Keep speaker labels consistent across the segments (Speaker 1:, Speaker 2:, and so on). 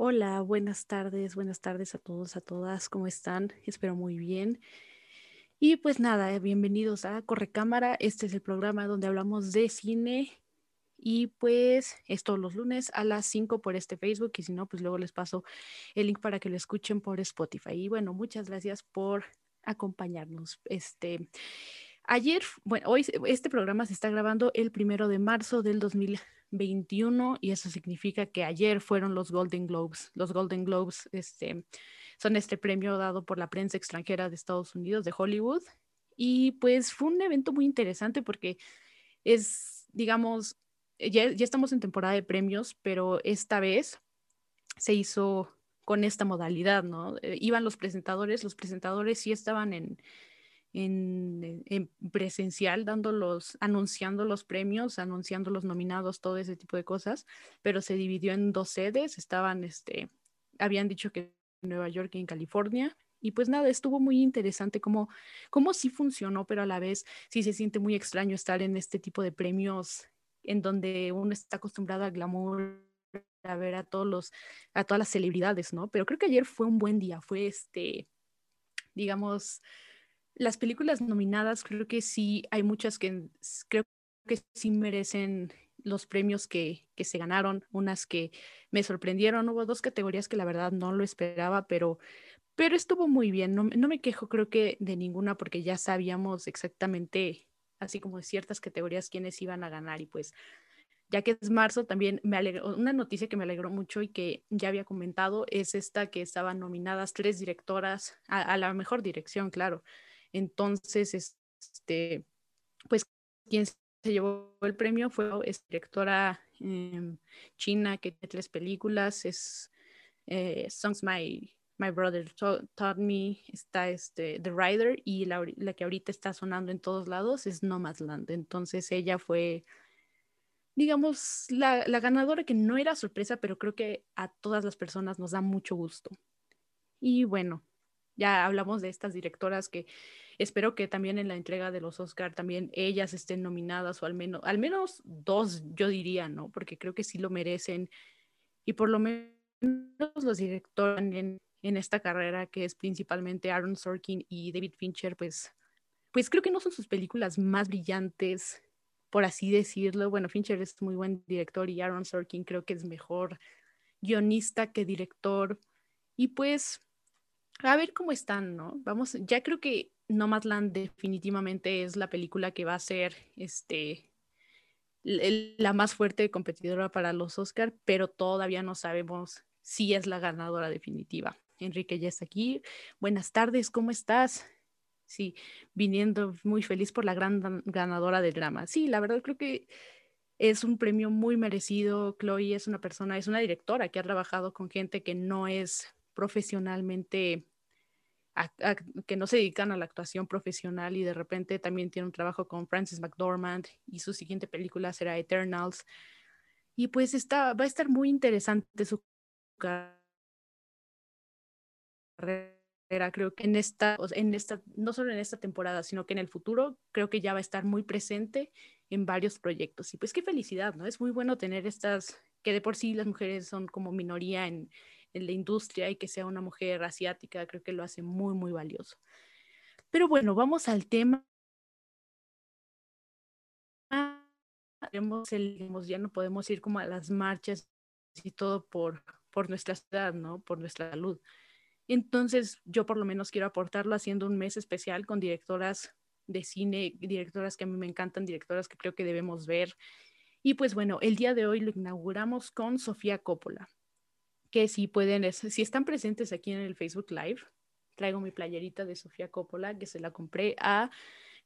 Speaker 1: Hola, buenas tardes, buenas tardes a todos, a todas, ¿cómo están? Espero muy bien. Y pues nada, eh, bienvenidos a Correcámara. Este es el programa donde hablamos de cine y pues es todos los lunes a las 5 por este Facebook y si no, pues luego les paso el link para que lo escuchen por Spotify. Y bueno, muchas gracias por acompañarnos. Este, ayer, bueno, hoy este programa se está grabando el primero de marzo del 2000. 21 y eso significa que ayer fueron los Golden Globes. Los Golden Globes este, son este premio dado por la prensa extranjera de Estados Unidos, de Hollywood. Y pues fue un evento muy interesante porque es, digamos, ya, ya estamos en temporada de premios, pero esta vez se hizo con esta modalidad, ¿no? Eh, iban los presentadores, los presentadores sí estaban en, en, presencial, dándolos, anunciando los premios, anunciando los nominados, todo ese tipo de cosas, pero se dividió en dos sedes, estaban, este, habían dicho que en Nueva York y en California, y pues nada, estuvo muy interesante cómo, cómo sí funcionó, pero a la vez sí se siente muy extraño estar en este tipo de premios en donde uno está acostumbrado al glamour, a ver a todos los, a todas las celebridades, ¿no? Pero creo que ayer fue un buen día, fue este, digamos, las películas nominadas, creo que sí hay muchas que creo que sí merecen los premios que, que, se ganaron, unas que me sorprendieron, hubo dos categorías que la verdad no lo esperaba, pero, pero estuvo muy bien, no, no me quejo creo que de ninguna porque ya sabíamos exactamente, así como de ciertas categorías, quiénes iban a ganar y pues ya que es marzo, también me alegró, una noticia que me alegró mucho y que ya había comentado es esta que estaban nominadas tres directoras a, a la mejor dirección, claro. Entonces, este, pues quien se llevó el premio fue directora em, china que tiene tres películas, es eh, Songs My, My Brother Taught Me, está este, The Rider y la, la, que ahorita está sonando en todos lados es Nomadland. Entonces ella fue, digamos, la, la ganadora que no era sorpresa, pero creo que a todas las personas nos da mucho gusto. Y bueno, ya hablamos de estas directoras que espero que también en la entrega de los Oscar también ellas estén nominadas o al menos, al menos dos, yo diría, ¿no? Porque creo que sí lo merecen y por lo menos los directores en, en esta carrera que es principalmente Aaron Sorkin y David Fincher, pues, pues creo que no son sus películas más brillantes, por así decirlo. Bueno, Fincher es muy buen director y Aaron Sorkin creo que es mejor guionista que director. Y pues a ver cómo están, ¿no? Vamos, ya creo que Nomadland definitivamente es la película que va a ser este la más fuerte competidora para los Oscar, pero todavía no sabemos si es la ganadora definitiva. Enrique ya está aquí. Buenas tardes, ¿cómo estás? Sí, viniendo muy feliz por la gran ganadora del drama. Sí, la verdad creo que es un premio muy merecido. Chloe es una persona, es una directora que ha trabajado con gente que no es profesionalmente, que no se dedican a la actuación profesional y de repente también tiene un trabajo con Francis McDormand y su siguiente película será Eternals. Y pues está, va a estar muy interesante su carrera. Creo que en esta, en esta, no solo en esta temporada, sino que en el futuro, creo que ya va a estar muy presente en varios proyectos. Y pues qué felicidad, ¿no? Es muy bueno tener estas, que de por sí las mujeres son como minoría en, en la industria y que sea una mujer asiática, creo que lo hace muy, muy valioso. Pero bueno, vamos al tema. ya no podemos ir como a las marchas y todo por, por nuestra ciudad, ¿no? Por nuestra salud. Entonces, yo por lo menos quiero aportarlo haciendo un mes especial con directoras de cine, directoras que a mí me encantan, directoras que creo que debemos ver. Y pues bueno, el día de hoy lo inauguramos con Sofía Coppola que si pueden, si están presentes aquí en el Facebook Live, traigo mi playerita de Sofía Coppola, que se la compré a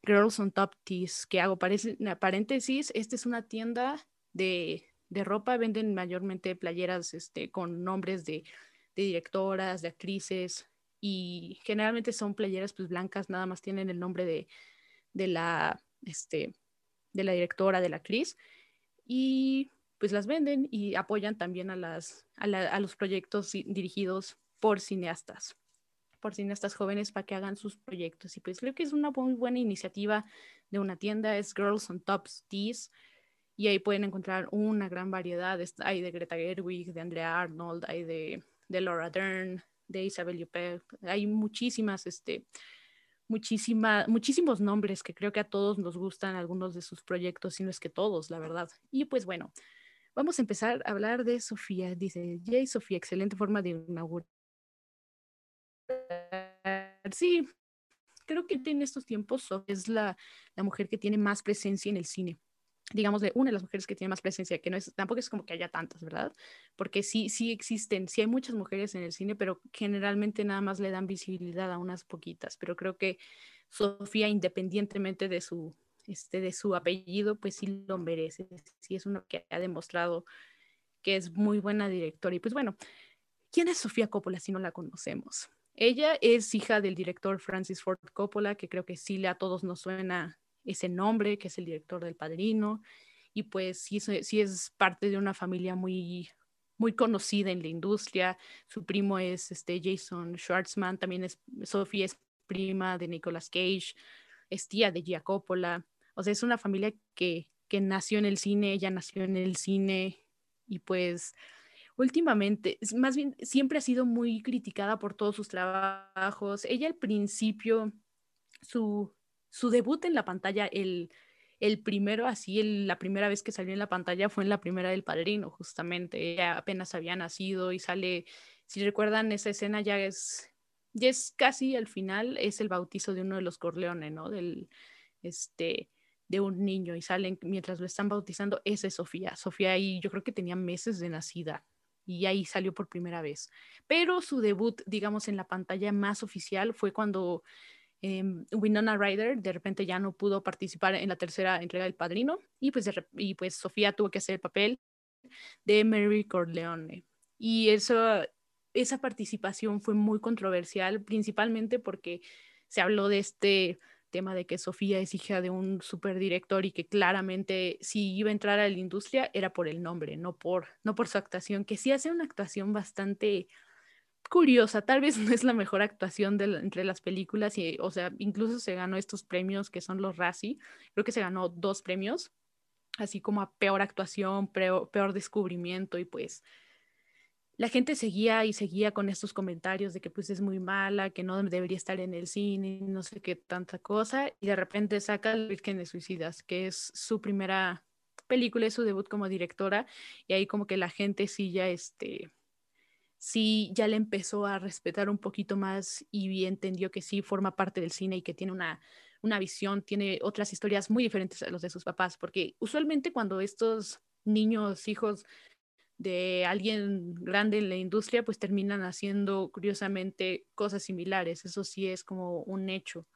Speaker 1: Girls on Top Tees, que hago paréntesis, esta es una tienda de, de, ropa, venden mayormente playeras este, con nombres de, de, directoras, de actrices, y generalmente son playeras pues blancas, nada más tienen el nombre de, de la, este, de la directora, de la actriz, y pues las venden y apoyan también a, las, a, los proyectos dirigidos por cineastas, por cineastas jóvenes para que hagan sus proyectos. Y pues creo que es una muy buena iniciativa de una tienda, es Girls on Top Tees. y ahí pueden encontrar una gran variedad. Hay de Greta Gerwig, de Andrea Arnold, hay de, de Laura Dern, de Isabel Huppert, hay muchísimas, este, muchísima, muchísimos nombres que creo que a todos nos gustan algunos de sus proyectos, si no es que todos, la verdad. Y pues bueno, vamos a empezar a hablar de Sofía. Dice, Jay Sofía, excelente forma de inaugurar. Sí, creo que en estos tiempos es la, la mujer que tiene más presencia en el cine digamos, de una de las mujeres que tiene más presencia, que no es, tampoco es como que haya tantas, ¿verdad? Porque sí, sí existen, sí hay muchas mujeres en el cine, pero generalmente nada más le dan visibilidad a unas poquitas, pero creo que Sofía, independientemente de su, este, de su apellido, pues sí lo merece, sí es uno que ha demostrado que es muy buena directora. Y pues bueno, ¿quién es Sofía Coppola si no la conocemos? Ella es hija del director Francis Ford Coppola, que creo que sí a todos nos suena ese nombre, que es el director del Padrino, y pues sí, sí es parte de una familia muy, muy conocida en la industria. Su primo es este Jason Schwartzman, también es Sofía es prima de Nicolas Cage, es tía de Gia Coppola. O sea, es una familia que, que nació en el cine, ella nació en el cine y pues últimamente, más bien, siempre ha sido muy criticada por todos sus trabajos. Ella al principio, su, su debut en la pantalla, el, el primero, así, la primera vez que salió en la pantalla fue en la primera del Padrino, justamente. Ella apenas había nacido y sale, si recuerdan, esa escena ya es, ya es casi al final, es el bautizo de uno de los Corleone, ¿no? Del, este, de un niño y salen mientras lo están bautizando, esa es Sofía. Sofía ahí yo creo que tenía meses de nacida y ahí salió por primera vez. Pero su debut, digamos, en la pantalla más oficial fue cuando eh, Winona Ryder de repente ya no pudo participar en la tercera entrega del Padrino y pues, y pues Sofía tuvo que hacer el papel de Mary Corleone. Y eso, esa participación fue muy controversial, principalmente porque se habló de este tema de que Sofía es hija de un superdirector y que claramente si iba a entrar a la industria era por el nombre, no por, no por su actuación, que sí hace una actuación bastante curiosa, tal vez no es la mejor actuación de entre las películas, y, o sea, incluso se ganó estos premios que son los Razzie, creo que se ganó dos premios, así como a peor actuación, peor, peor descubrimiento y pues la gente seguía y seguía con estos comentarios de que pues es muy mala, que no debería estar en el cine, no sé qué tanta cosa, y de repente saca El Virgen de Suicidas, que es su primera película, es su debut como directora, y ahí como que la gente sí ya este sí ya le empezó a respetar un poquito más y entendió que sí forma parte del cine y que tiene una, una visión, tiene otras historias muy diferentes a los de sus papás, porque usualmente cuando estos niños, hijos de alguien grande en la industria, pues terminan haciendo curiosamente cosas similares, eso sí es como un hecho.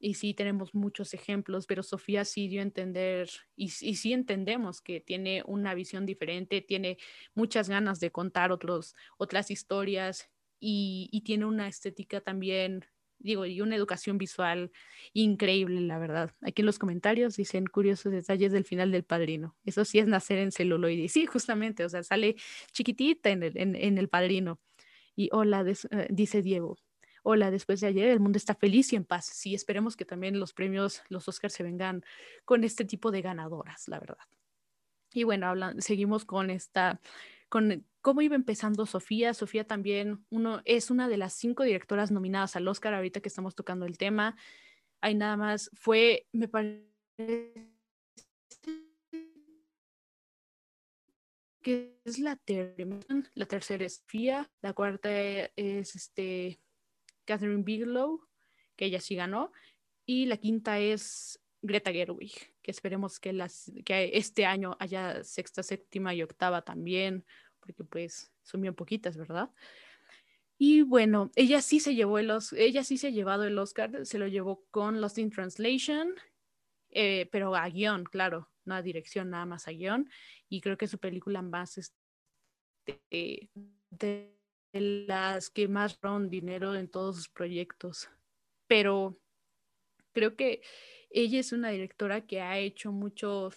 Speaker 1: Y sí tenemos muchos ejemplos, pero Sofía sí dio a entender y, y, sí entendemos que tiene una visión diferente, tiene muchas ganas de contar otros, otras historias y, y tiene una estética también, digo, y una educación visual increíble, la verdad. Aquí en los comentarios dicen curiosos detalles del final del padrino. Eso sí es nacer en celuloide. Sí, justamente, o sea, sale chiquitita en el, en, el padrino. Y hola, eh, dice Diego, hola, después de ayer el mundo está feliz y en paz. Sí, esperemos que también los premios, los Oscars se vengan con este tipo de ganadoras, la verdad. Y bueno, seguimos con esta, con cómo iba empezando Sofía. Sofía también uno, es una de las cinco directoras nominadas al Oscar ahorita que estamos tocando el tema. Hay nada más, fue, me parece que es la, la tercera es Sofía, la cuarta es este Catherine Bigelow, que ella sí ganó, y la quinta es Greta Gerwig, que esperemos que, las, que este año haya sexta, séptima y octava también, porque pues son bien poquitas, ¿verdad? Y bueno, ella sí se llevó el ella sí se ha llevado el Oscar, se lo llevó con Lost in Translation, eh, pero a guion, claro, no a dirección, nada más a guion, y creo que su película más este, de las que más ron dinero en todos sus proyectos. Pero creo que ella es una directora que ha hecho mucho,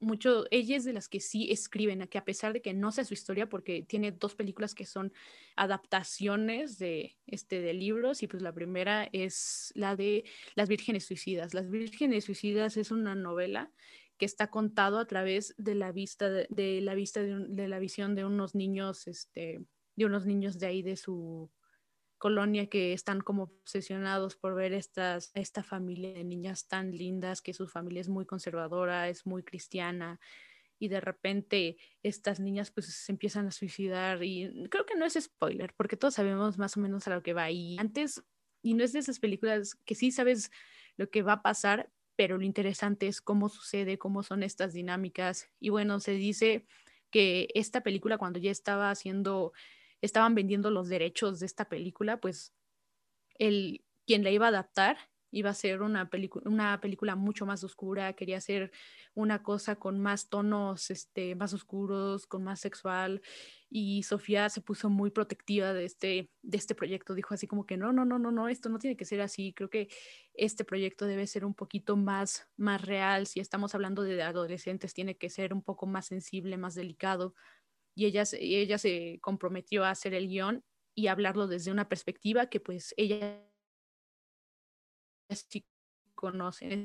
Speaker 1: mucho, ella es de las que sí escriben, que a pesar de que no sea su historia, porque tiene dos películas que son adaptaciones de, este, de libros, y pues la primera es la de Las Vírgenes Suicidas. Las Vírgenes Suicidas es una novela que está contado a través de la vista de, la vista de, la visión de unos niños, este, de unos niños de ahí de su colonia que están como obsesionados por ver estas, esta familia de niñas tan lindas, que su familia es muy conservadora, es muy cristiana, y de repente estas niñas pues se empiezan a suicidar y creo que no es spoiler porque todos sabemos más o menos a lo que va y antes y no es de esas películas que sí sabes lo que va a pasar pero lo interesante es cómo sucede cómo son estas dinámicas. Y bueno se dice que esta película cuando ya estaba haciendo estaban vendiendo los derechos de esta película pues el quien la iba a adaptar iba a ser una, una película mucho más oscura, quería hacer una cosa con más tonos este, más oscuros, con más sexual, y Sofía se puso muy protectiva de este, de este proyecto, dijo así como que no, no, no, no, no, esto no tiene que ser así, creo que este proyecto debe ser un poquito más, más real, si estamos hablando de adolescentes, tiene que ser un poco más sensible, más delicado, y ella, ella se comprometió a hacer el guion y hablarlo desde una perspectiva que pues ella sí conocen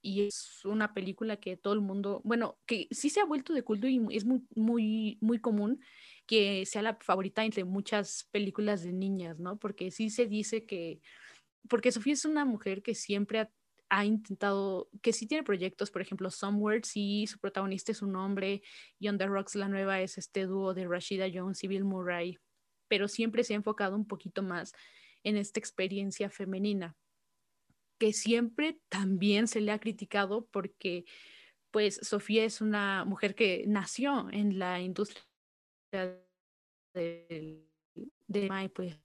Speaker 1: y es una película que todo el mundo, bueno, que sí se ha vuelto de culto y es muy, muy, muy común que sea la favorita entre muchas películas de niñas, ¿no? Porque sí se dice que, porque Sofía es una mujer que siempre ha, ha intentado, que sí tiene proyectos, por ejemplo, Somewhere, sí, su protagonista es un hombre, y On the Rocks, la nueva, es este dúo de Rashida Jones y Bill Murray, pero siempre se ha enfocado un poquito más en esta experiencia femenina que siempre también se le ha criticado porque pues Sofía es una mujer que nació en la industria de, de pues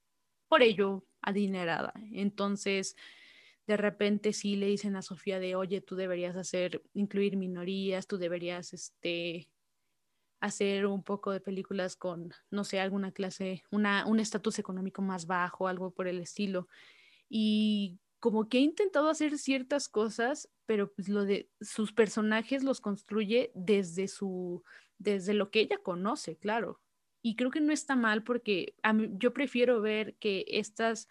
Speaker 1: por ello adinerada. Entonces, de repente sí le dicen a Sofía de, oye, tú deberías hacer, incluir minorías, tú deberías, este, hacer un poco de películas con, no sé, alguna clase, una, un estatus económico más bajo, algo por el estilo. Y como que ha intentado hacer ciertas cosas, pero pues lo de sus personajes los construye desde su, desde lo que ella conoce, claro. Y creo que no está mal porque yo prefiero ver que estas,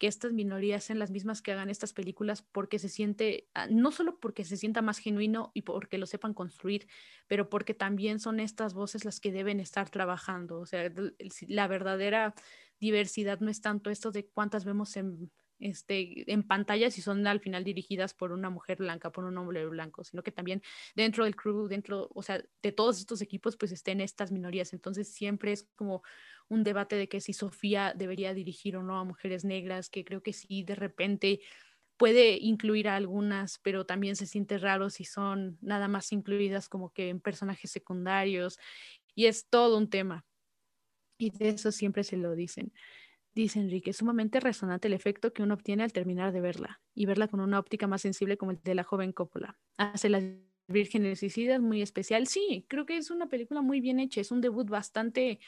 Speaker 1: que estas minorías sean las mismas que hagan estas películas porque se siente, ah, no solo porque se sienta más genuino y porque lo sepan construir, pero porque también son estas voces las que deben estar trabajando. O sea, la verdadera diversidad no es tanto esto de cuántas vemos en este, en pantalla si son al final dirigidas por una mujer blanca, por un hombre blanco, sino que también dentro del crew, dentro, o sea, de todos estos equipos, pues estén estas minorías. Entonces siempre es como un debate de que si Sofía debería dirigir o no a mujeres negras, que creo que sí, de repente puede incluir a algunas, pero también se siente raro si son nada más incluidas como que en personajes secundarios y es todo un tema. Y de eso siempre se lo dicen. Dice Enrique, sumamente resonante el efecto que uno obtiene al terminar de verla y verla con una óptica más sensible como el de la joven Coppola. Hace las vírgenes suicidas muy especial. Sí, creo que es una película muy bien hecha, es un debut bastante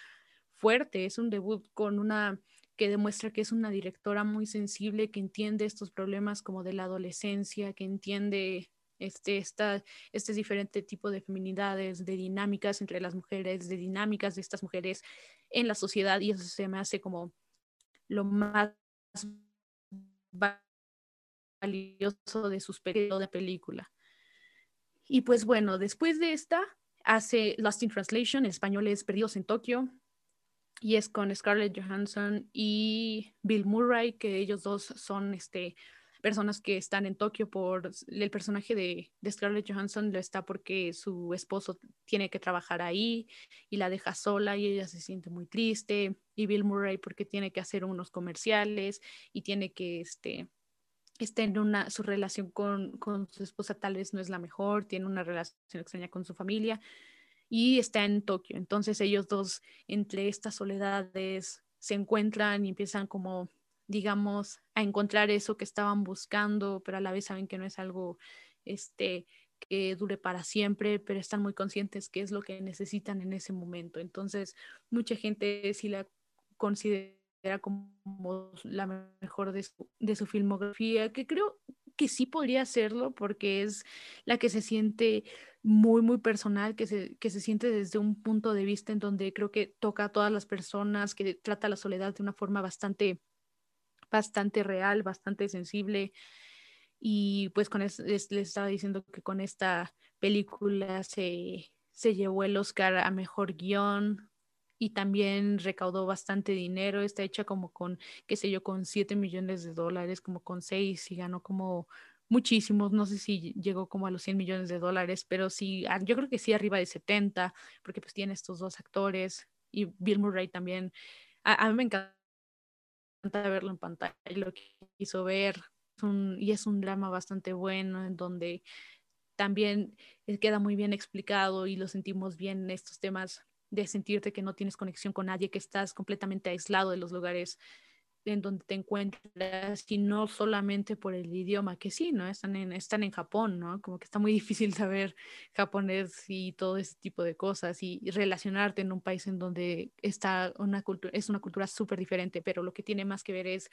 Speaker 1: fuerte, es un debut con una que demuestra que es una directora muy sensible, que entiende estos problemas como de la adolescencia, que entiende este, esta, este diferente tipo de feminidades, de dinámicas entre las mujeres, de dinámicas de estas mujeres en la sociedad y eso se me hace como lo más valioso de sus periodos de película. Y pues bueno, después de esta, hace Lost in Translation, en español es Perdidos en Tokio, y es con Scarlett Johansson y Bill Murray, que ellos dos son este, personas que están en Tokio por el personaje de, Scarlett Johansson lo está porque su esposo tiene que trabajar ahí y la deja sola y ella se siente muy triste y Bill Murray porque tiene que hacer unos comerciales y tiene que este está en una su relación con, con su esposa tal vez no es la mejor, tiene una relación extraña con su familia y está en Tokio. Entonces ellos dos entre estas soledades se encuentran y empiezan como digamos, a encontrar eso que estaban buscando, pero a la vez saben que no es algo este, que dure para siempre, pero están muy conscientes que es lo que necesitan en ese momento. Entonces, mucha gente sí la considera como la mejor de su, de su filmografía, que creo que sí podría hacerlo porque es la que se siente muy, muy personal, que se, que se siente desde un punto de vista en donde creo que toca a todas las personas, que trata la soledad de una forma bastante bastante real, bastante sensible. y pues con les, estaba diciendo que con esta película se, se llevó el Oscar a Mejor Guión, y también recaudó bastante dinero. Está hecha como con, qué sé yo, con 7 millones de dólares, como con 6 y ganó como muchísimos. No sé si llegó como a los 100 millones de dólares, pero sí, yo creo que sí arriba de 70, porque pues tiene estos dos actores y Bill Murray también. A, mí me encanta verlo en pantalla, lo que quiso ver. y es un drama bastante bueno en donde también eh, queda muy bien explicado y lo sentimos bien en estos temas de sentirte que no tienes conexión con nadie, que estás completamente aislado de los lugares en donde te encuentras y no solamente por el idioma, que sí, ¿no? Están en, están en Japón, ¿no? Como que está muy difícil saber japonés y todo ese tipo de cosas y, relacionarte en un país en donde está una cultura, es una cultura súper diferente, pero lo que tiene más que ver es,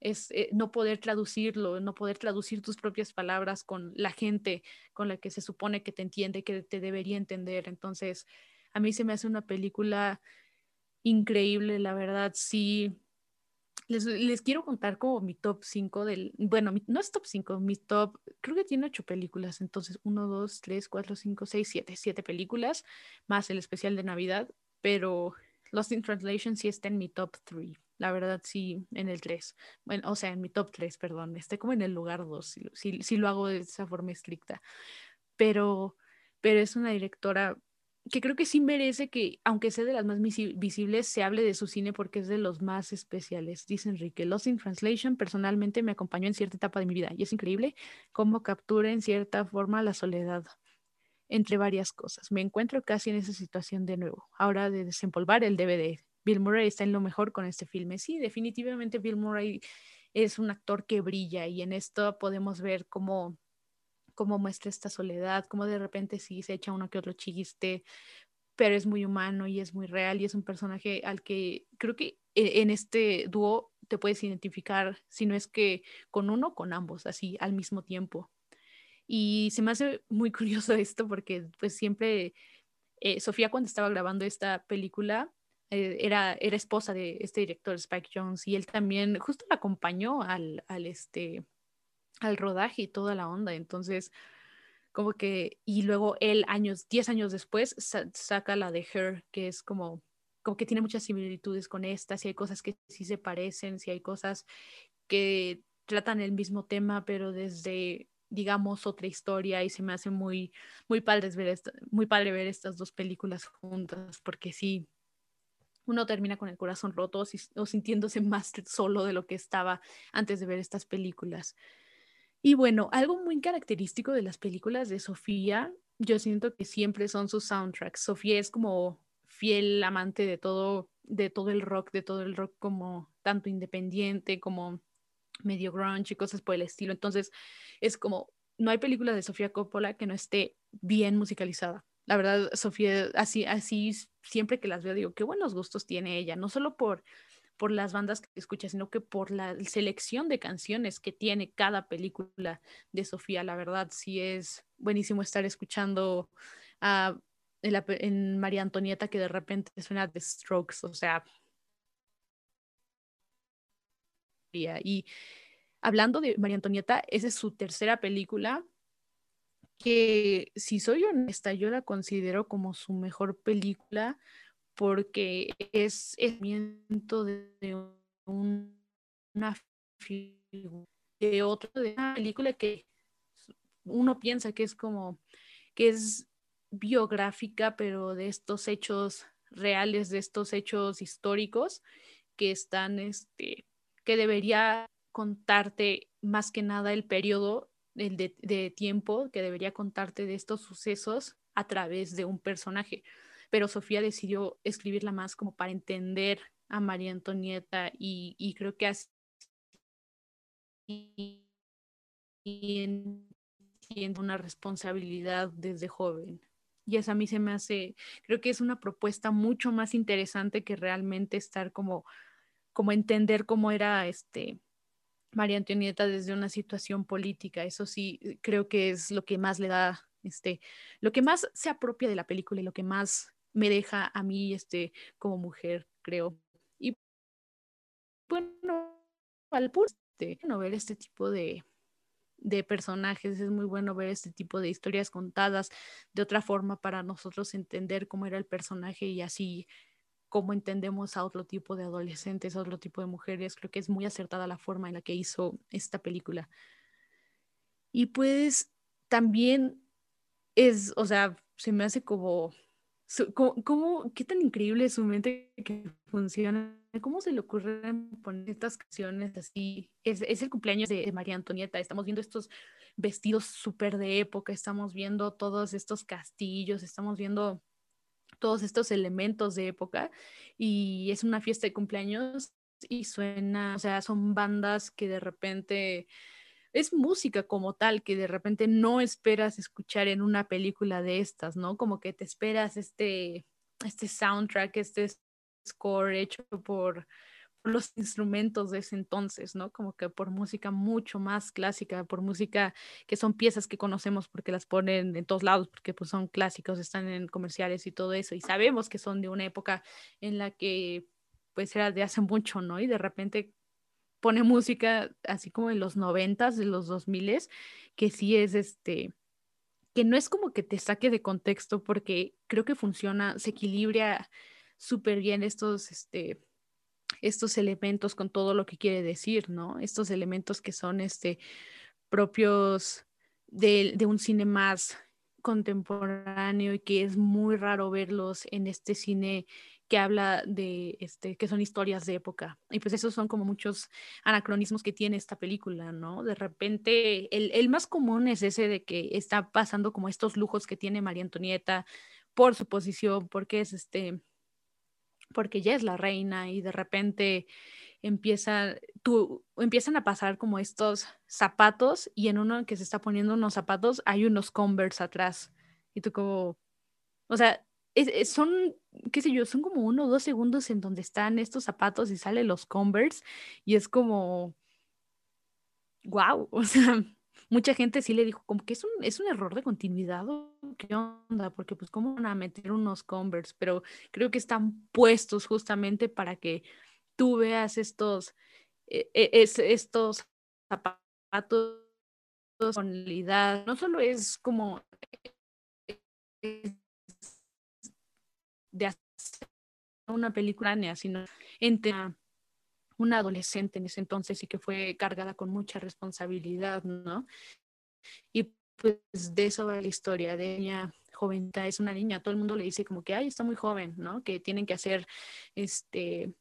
Speaker 1: es eh, no poder traducirlo, no poder traducir tus propias palabras con la gente con la que se supone que te entiende, que te debería entender. Entonces, a mí se me hace una película increíble, la verdad, sí. Les, quiero contar como mi top 5 del, bueno, no es top 5, mi top, creo que tiene 8 películas, entonces 1, 2, 3, 4, 5, 6, 7, 7 películas, más el especial de Navidad, pero Lost in Translation sí está en mi top 3, la verdad sí, en el 3, bueno, o sea, en mi top 3, perdón, esté como en el lugar 2, si, si, si lo hago de esa forma estricta, pero, pero es una directora que creo que sí merece que, aunque sea de las más visibles, se hable de su cine porque es de los más especiales. Dice Enrique, Lost in Translation personalmente me acompañó en cierta etapa de mi vida y es increíble cómo captura en cierta forma la soledad entre varias cosas. Me encuentro casi en esa situación de nuevo, ahora de desempolvar el DVD. Bill Murray está en lo mejor con este filme. Sí, definitivamente Bill Murray es un actor que brilla y en esto podemos ver cómo cómo muestra esta soledad, cómo de repente sí se echa uno que otro chiste, pero es muy humano y es muy real y es un personaje al que creo que e, en este dúo te puedes identificar, si no es que con uno, con ambos, así al mismo tiempo. Y se me hace muy curioso esto porque pues siempre eh, Sofía cuando estaba grabando esta película eh, era, era esposa de este director Spike Jones y él también justo la acompañó al, al este al rodaje y toda la onda. Entonces, como que, y luego él años, 10 años después, saca la de Her, que es como, como que tiene muchas similitudes con esta, si hay cosas que sí se parecen, si hay cosas que tratan el mismo tema, pero desde, digamos, otra historia, y se me hace muy, muy padre ver, muy padre ver estas dos películas juntas, porque sí, uno termina con el corazón roto o sintiéndose más solo de lo que estaba antes de ver estas películas. Y bueno, algo muy característico de las películas de Sofía, yo siento que siempre son sus soundtracks. Sofía es como fiel amante de todo, de todo el rock, de todo el rock como tanto independiente como medio grunge y cosas por el estilo. Entonces, es como, no hay película de Sofía Coppola que no esté bien musicalizada. La verdad, Sofía, así, así, siempre que las veo, digo, qué buenos gustos tiene ella, no solo por por las bandas que escucha, sino que por la selección de canciones que tiene cada película de Sofía. La verdad, sí es buenísimo estar escuchando a, en, María Antonieta que de repente suena The Strokes, o sea. Y hablando de María Antonieta, esa es su tercera película que si soy honesta, yo la considero como su mejor película porque es el de una de otro, de una película que uno piensa que es como, que es biográfica, pero de estos hechos reales, de estos hechos históricos que están, este, que debería contarte más que nada el periodo el de tiempo, que debería contarte de estos sucesos a través de un personaje pero Sofía decidió escribirla más como para entender a María Antonieta y, creo que así una responsabilidad desde joven. Y eso a mí se me hace, creo que es una propuesta mucho más interesante que realmente estar como, como entender cómo era este María Antonieta desde una situación política. Eso sí, creo que es lo que más le da, este, lo que más se apropia de la película y lo que más me deja a mí este, como mujer, creo. Y bueno, al de no ver este tipo de, de personajes, es muy bueno ver este tipo de historias contadas de otra forma para nosotros entender cómo era el personaje y así cómo entendemos a otro tipo de adolescentes, a otro tipo de mujeres. Creo que es muy acertada la forma en la que hizo esta película. Y pues también es, o sea, se me hace como, como, qué tan increíble es su mente que funciona, cómo se le ocurren poner estas canciones así. Es, es el cumpleaños de María Antonieta, estamos viendo estos vestidos súper de época, estamos viendo todos estos castillos, estamos viendo todos estos elementos de época y es una fiesta de cumpleaños y suena, o sea, son bandas que de repente es música como tal que de repente no esperas escuchar en una película de estas, ¿no? Como que te esperas este, este soundtrack, este score hecho por, los instrumentos de ese entonces, ¿no? Como que por música mucho más clásica, por música que son piezas que conocemos porque las ponen en todos lados, porque pues son clásicos, están en comerciales y todo eso, y sabemos que son de una época en la que pues era de hace mucho, ¿no? Y de repente pone música así como en los noventas, de los dos miles, que sí es este, que no es como que te saque de contexto porque creo que funciona, se equilibra súper bien estos, este, estos elementos con todo lo que quiere decir, ¿no? Estos elementos que son este, propios de, de un cine más contemporáneo y que es muy raro verlos en este cine que habla de, este, que son historias de época. Y pues esos son como muchos anacronismos que tiene esta película, ¿no? De repente, el, el más común es ese de que está pasando como estos lujos que tiene María Antonieta por su posición, porque es este, porque ya es la reina y de repente empieza, tú, empiezan a pasar como estos zapatos y en uno que se está poniendo unos zapatos hay unos Converse atrás. Y tú como, o sea, son, qué sé yo, son como uno o dos segundos en donde están estos zapatos y salen los Converse y es como, wow, o sea, mucha gente sí le dijo como que es un, es un error de continuidad qué onda, porque pues cómo van a meter unos Converse, pero creo que están puestos justamente para que tú veas estos, e, e, estos zapatos con no solo es como de hacer una película, sino entre una adolescente en ese entonces y que fue cargada con mucha responsabilidad, ¿no? Y pues de eso va la historia de ella joven, es una niña, todo el mundo le dice como que, ay, está muy joven, ¿no? Que tienen que hacer, este,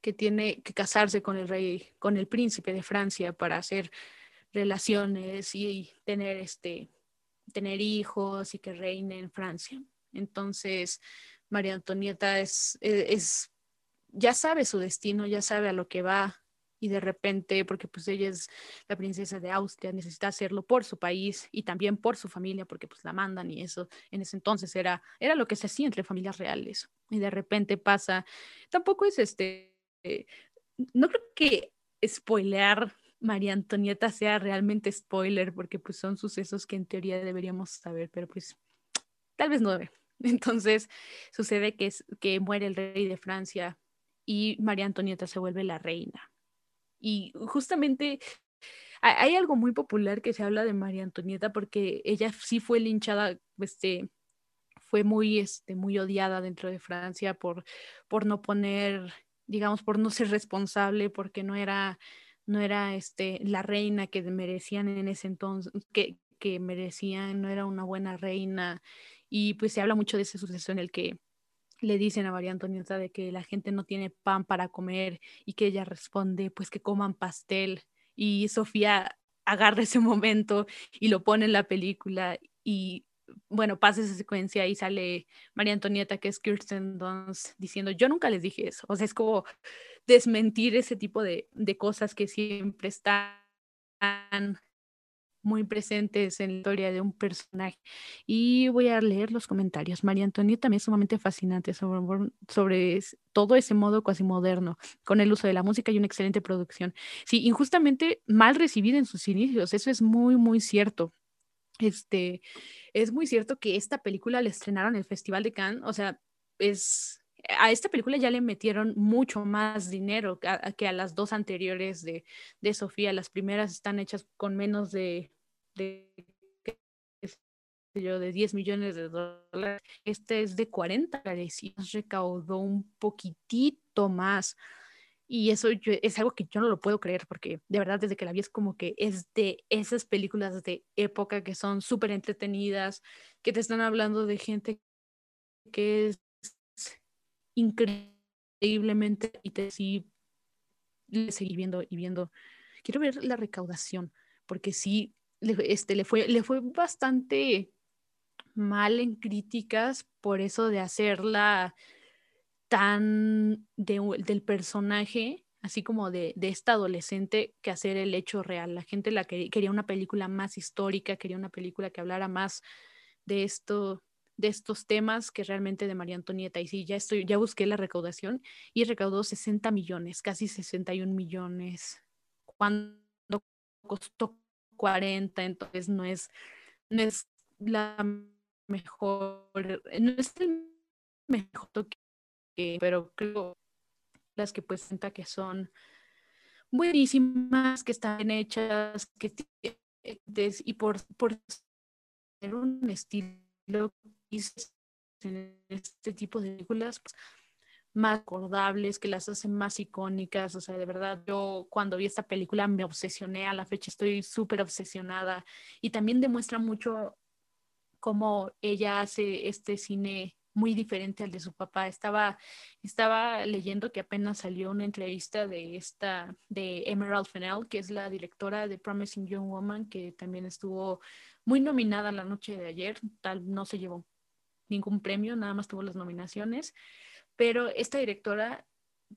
Speaker 1: que tiene que casarse con el rey, con el príncipe de Francia para hacer relaciones y tener, este, tener hijos y que reine en Francia. Entonces, María Antonieta es, e, es, ya sabe su destino, ya sabe a lo que va y de repente, porque pues ella es la princesa de Austria, necesita hacerlo por su país y también por su familia, porque pues la mandan y eso en ese entonces era, era lo que se hacía entre familias reales. Y de repente pasa, tampoco es este, eh, no creo que spoilear María Antonieta sea realmente spoiler, porque pues son sucesos que en teoría deberíamos saber, pero pues tal vez no debe. Entonces sucede que, es, que muere el rey de Francia y María Antonieta se vuelve la reina. Y justamente hay algo muy popular que se habla de María Antonieta porque ella sí fue linchada, este, fue muy, este, muy odiada dentro de Francia por, por no poner, digamos, por no ser responsable, porque no era, no era este, la reina que merecían en ese entonces, que, que merecían, no era una buena reina y pues se habla mucho de ese suceso en el que le dicen a María Antonieta de que la gente no tiene pan para comer y que ella responde pues que coman pastel y Sofía agarra ese momento y lo pone en la película y bueno, pasa esa secuencia y sale María Antonieta, que es Kirsten Dunst, diciendo, yo nunca les dije eso. O sea, es como desmentir ese tipo de, de cosas que siempre están muy presentes en la historia de un personaje. Y voy a leer los comentarios. María Antonieta también es sumamente fascinante sobre, sobre todo ese modo cuasi moderno, con el uso de la música y una excelente producción. Sí, injustamente mal recibida en sus inicios, eso es muy, muy cierto. Este, es muy cierto que esta película la estrenaron en el Festival de Cannes, o sea, es a esta película ya le metieron mucho más dinero que a, las dos anteriores de, de, Sofía. Las primeras están hechas con menos de, de, de 10 millones de dólares. Este es de 40 dólares recaudó un poquitito más. Y eso es algo que yo no lo puedo creer porque de verdad desde que la vi es como que es de esas películas de época que son súper entretenidas, que te están hablando de gente que es increíblemente y te sí seguí viendo y viendo. Quiero ver la recaudación porque sí este, le, fue, le fue bastante mal en críticas por eso de hacerla tan del personaje, así como de, de, esta adolescente, que hacer el hecho real. La gente la quería una película más histórica, quería una película que hablara más de esto de estos temas que realmente de María Antonieta. Y sí, ya estoy, ya busqué la recaudación y recaudó 60 millones, casi 61 millones. Cuando costó 40, entonces no es, no es la mejor, no es el mejor toque pero creo las que sienta que son buenísimas, que están hechas, que y por, por tener un estilo en este tipo de películas pues, más acordables, que las hacen más icónicas. O sea, de verdad, yo cuando vi esta película me obsesioné, a la fecha estoy súper obsesionada y también demuestra mucho cómo ella hace este cine muy diferente al de su papá. Estaba, estaba leyendo que apenas salió una entrevista de esta, de Emerald Fennell, que es la directora de Promising Young Woman, que también estuvo muy nominada la noche de ayer, tal no se llevó ningún premio, nada más tuvo las nominaciones, pero esta directora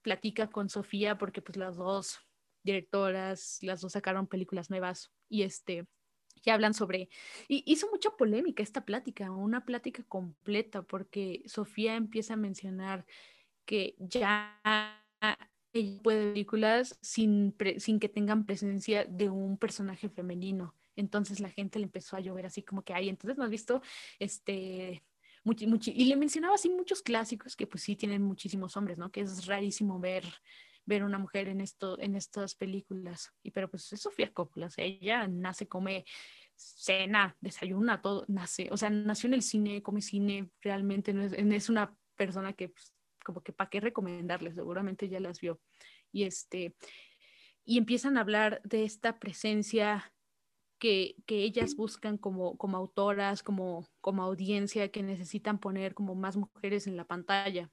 Speaker 1: platica con Sofía porque pues las dos directoras, las dos sacaron películas nuevas y este que hablan sobre, y hizo mucha polémica esta plática, una plática completa, porque Sofía empieza a mencionar que ya ella puede películas sin, sin que tengan presencia de un personaje femenino. Entonces la gente le empezó a llover así como que, ay, entonces no has visto este y le mencionaba así muchos clásicos que pues sí tienen muchísimos hombres, ¿no? Que es rarísimo ver ver una mujer en esto en estas películas. Y pero pues es Sofía Coppola ella nace come cena desayuna todo nace o sea nació en el cine come cine realmente no es, es una persona que pues, como que para qué recomendarle seguramente ya las vio. Y este y empiezan a hablar de esta presencia que, ellas buscan como, como autoras, como, como audiencia, que necesitan poner como más mujeres en la pantalla.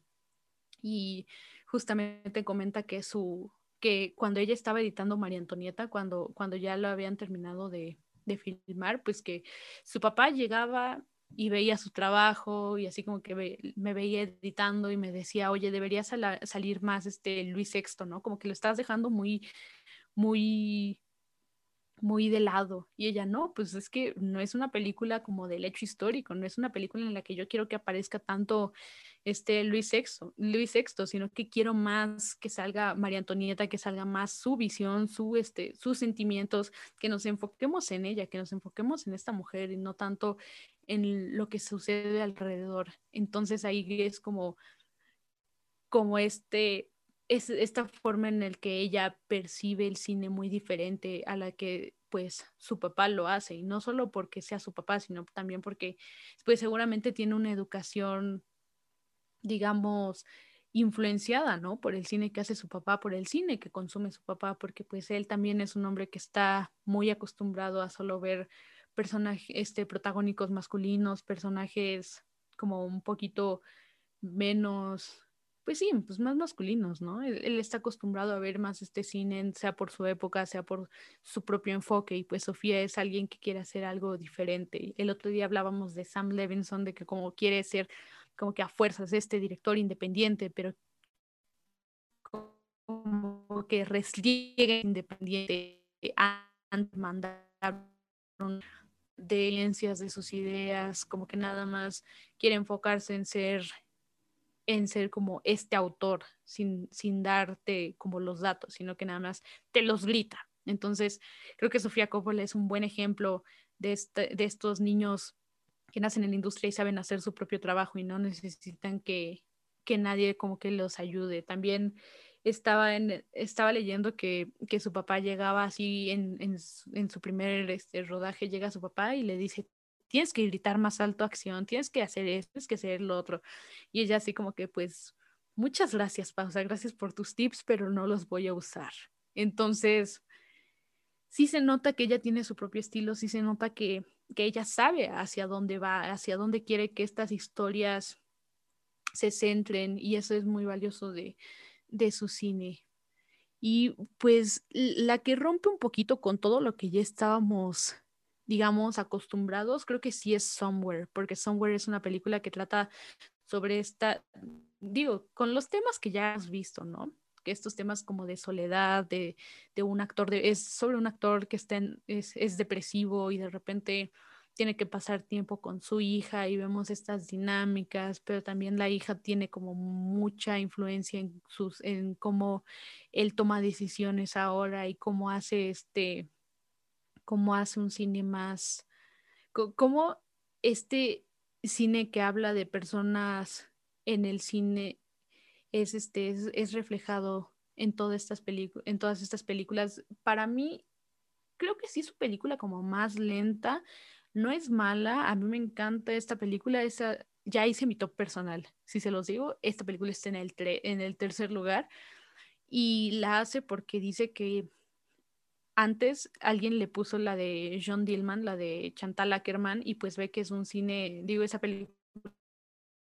Speaker 1: Y justamente comenta que su que cuando ella estaba editando María Antonieta, cuando, cuando ya lo habían terminado de, de filmar, pues que su papá llegaba y veía su trabajo y así como que me veía editando y me decía, oye, debería salir más este Luis Sexto, ¿no? Como que lo estás dejando muy, muy muy de lado. Y ella, no, pues es que no es una película como del hecho histórico, no es una película en la que yo quiero que aparezca tanto este Luis Sexto, Luis Sexto, sino que quiero más que salga María Antonieta, que salga más su visión, su, este, sus sentimientos, que nos enfoquemos en ella, que nos enfoquemos en esta mujer y no tanto en lo que sucede alrededor. Entonces ahí es como, como este es esta forma en la que ella percibe el cine muy diferente a la que pues su papá lo hace y no solo porque sea su papá sino también porque pues seguramente tiene una educación digamos influenciada, ¿no? Por el cine que hace su papá, por el cine que consume su papá, porque pues él también es un hombre que está muy acostumbrado a solo ver personajes, este, protagónicos masculinos, personajes como un poquito menos pues sí, pues más masculinos, ¿no? Él, está acostumbrado a ver más este cine, sea por su época, sea por su propio enfoque, y pues Sofía es alguien que quiere hacer algo diferente. El otro día hablábamos de Sam Levinson, de que como quiere ser como que a fuerzas este director independiente, pero como que resliegue independiente antes mandar de de sus ideas, como que nada más quiere enfocarse en ser en ser como este autor sin, sin darte como los datos, sino que nada más te los grita. Entonces, creo que Sofía Coppola es un buen ejemplo de, este, de estos niños que nacen en la industria y saben hacer su propio trabajo y no necesitan que, que nadie como que los ayude. También estaba, en, estaba leyendo que, que su papá llegaba así en, en, en su primer este, rodaje, llega su papá y le dice, tienes que gritar más alto acción, tienes que hacer esto, tienes que hacer lo otro. Y ella así como que, pues, muchas gracias, Pausa, gracias por tus tips, pero no los voy a usar. Entonces, sí se nota que ella tiene su propio estilo, sí se nota que, que ella sabe hacia dónde va, hacia dónde quiere que estas historias se centren y eso es muy valioso de, de su cine. Y pues la que rompe un poquito con todo lo que ya estábamos, digamos, acostumbrados, creo que sí es Somewhere, porque Somewhere es una película que trata sobre esta, digo, con los temas que ya has visto, ¿no? Que estos temas como de soledad, de, de un actor, de, es sobre un actor que está es, es depresivo y de repente tiene que pasar tiempo con su hija y vemos estas dinámicas, pero también la hija tiene como mucha influencia en sus en cómo él toma decisiones ahora y cómo hace este cómo hace un cine más cómo este cine que habla de personas en el cine es este es, reflejado en todas estas en todas estas películas. Para mí creo que sí es su película como más lenta no es mala, a mí me encanta esta película, esa, ya hice mi top personal, si se los digo, esta película está en el, en el tercer lugar y la hace porque dice que antes alguien le puso la de John Dillman, la de Chantal Ackerman, y pues ve que es un cine, digo, esa película